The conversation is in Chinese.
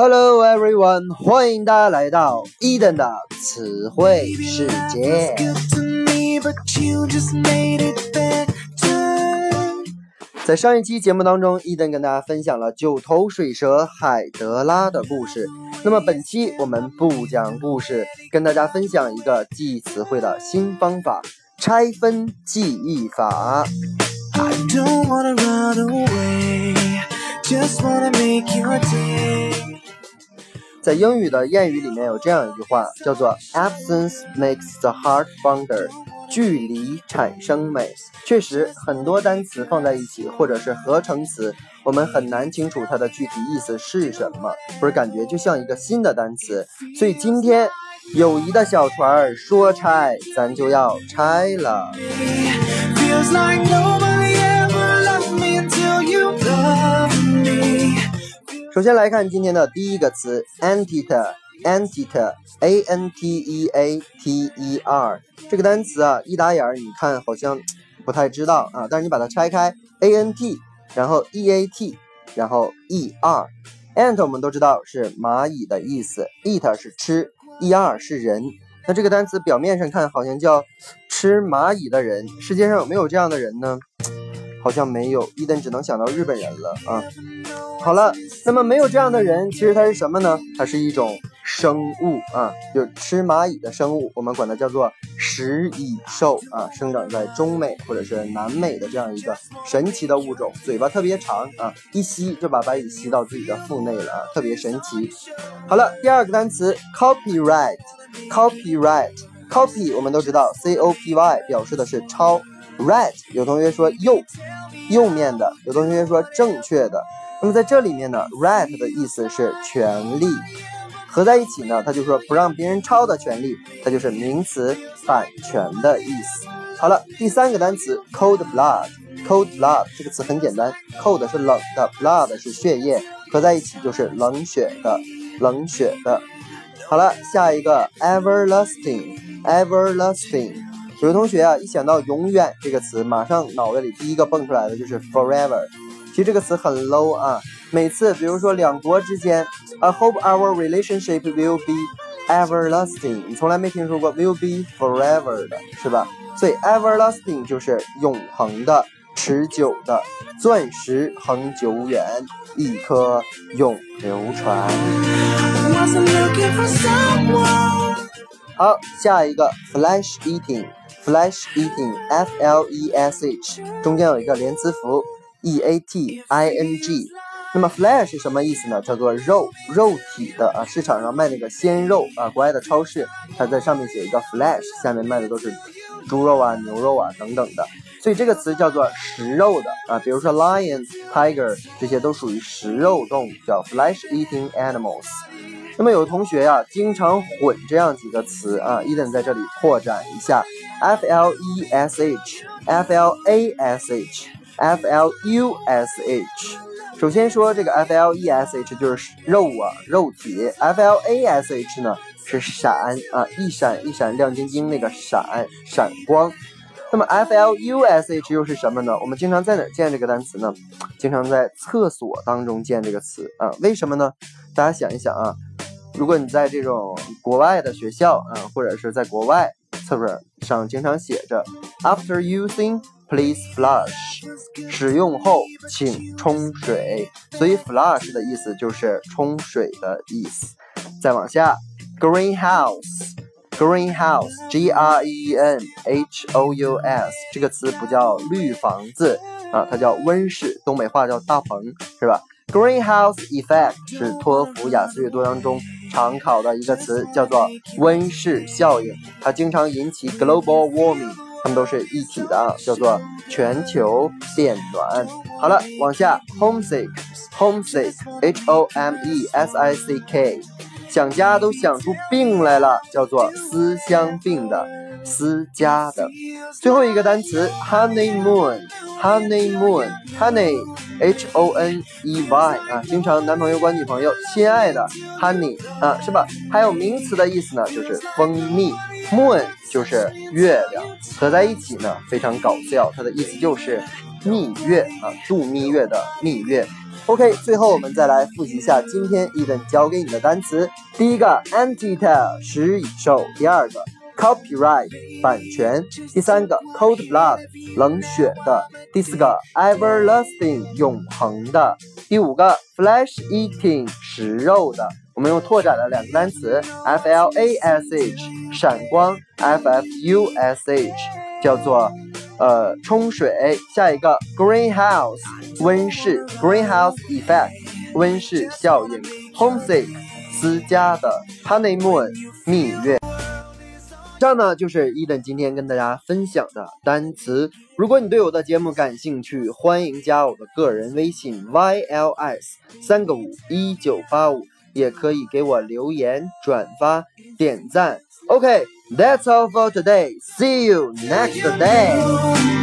Hello everyone，欢迎大家来到伊登的词汇世界。在上一期节目当中，伊登跟大家分享了九头水蛇海德拉的故事。那么本期我们不讲故事，跟大家分享一个记忆词汇的新方法——拆分记忆法。在英语的谚语里面有这样一句话，叫做 “Absence makes the heart fonder”，距离产生美。确实，很多单词放在一起，或者是合成词，我们很难清楚它的具体意思是什么，不是感觉就像一个新的单词。所以今天，友谊的小船说拆，咱就要拆了。首先来看今天的第一个词，anteater，anteater，a n t e a t e r，这个单词啊，一打眼儿你看好像不太知道啊，但是你把它拆开，a n t，然后 e a t，然后 e r，ant 我们都知道是蚂蚁的意思，eat 是吃，e r 是人，那这个单词表面上看好像叫吃蚂蚁的人，世界上有没有这样的人呢？好像没有，伊登只能想到日本人了啊。好了，那么没有这样的人，其实它是什么呢？它是一种生物啊，就是吃蚂蚁的生物，我们管它叫做食蚁兽啊，生长在中美或者是南美的这样一个神奇的物种，嘴巴特别长啊，一吸就把白蚁吸到自己的腹内了啊，特别神奇。好了，第二个单词 copyright，copyright，copy 我们都知道，c o p y 表示的是抄。Right，有同学说右，右面的；有同学说正确的。那么在这里面呢，right 的意思是权利，合在一起呢，它就说不让别人抄的权利，它就是名词版权的意思。好了，第三个单词 cold blood，cold blood 这个词很简单，cold 是冷的，blood 是血液，合在一起就是冷血的，冷血的。好了，下一个 everlasting，everlasting。有的同学啊，一想到“永远”这个词，马上脑袋里第一个蹦出来的就是 “forever”。其实这个词很 low 啊。每次，比如说两国之间，“I hope our relationship will be everlasting”，你从来没听说过 “will be forever” 的是吧？所以 “everlasting” 就是永恒的、持久的、钻石恒久远、一颗永流传。好，下一个 flash eating”。Flesh eating, f l e s h，中间有一个连词符 e a t i n g。那么 flesh 是什么意思呢？叫做肉，肉体的啊。市场上卖那个鲜肉啊，国外的超市，它在上面写一个 flesh，下面卖的都是猪肉啊、牛肉啊等等的。所以这个词叫做食肉的啊。比如说 lions tiger，这些都属于食肉动物，叫 flesh eating animals。那么有同学呀，经常混这样几个词啊，伊登在这里扩展一下，f l e s h，f l a s h，f l u s h。首先说这个 f l e s h 就是肉啊，肉体；f l a s h 呢是闪啊，一闪一闪亮晶晶那个闪，闪光。那么 f l u s h 又是什么呢？我们经常在哪见这个单词呢？经常在厕所当中见这个词啊？为什么呢？大家想一想啊。如果你在这种国外的学校啊，或者是在国外上经常写着 After using, please flush。使用后请冲水，所以 flush 的意思就是冲水的意思。再往下，greenhouse，greenhouse，g r e n h o u s 这个词不叫绿房子啊，它叫温室，东北话叫大棚，是吧？Greenhouse effect 是托福雅思阅读当中常考的一个词，叫做温室效应。它经常引起 global warming，它们都是一体的啊，叫做全球变暖。好了，往下，homesick，homesick，h o m e s i c k，想家都想出病来了，叫做思乡病的，思家的。最后一个单词，honeymoon。Honeymoon, honey, h o n e y 啊，经常男朋友管女朋友亲爱的 honey 啊，是吧？还有名词的意思呢，就是蜂蜜。Moon 就是月亮，合在一起呢非常搞笑，它的意思就是蜜月啊，度蜜月的蜜月。OK，最后我们再来复习一下今天 Eden 教给你的单词。第一个 anti-tale 食蚁兽，第二个 copyright 版权，第三个 cold blood 冷血的，第四个 everlasting 永恒的，第五个 flesh eating 食肉的。我们用拓展了两个单词，flash 闪光，ffush 叫做呃冲水。下一个 greenhouse 温室，greenhouse effect 温室效应，homesick 思家的，honeymoon 蜜月。以上呢就是伊登今天跟大家分享的单词。如果你对我的节目感兴趣，欢迎加我的个人微信 yls 三个五一九八五。也可以给我留言、转发、点赞。OK，that's all for today. See you next day.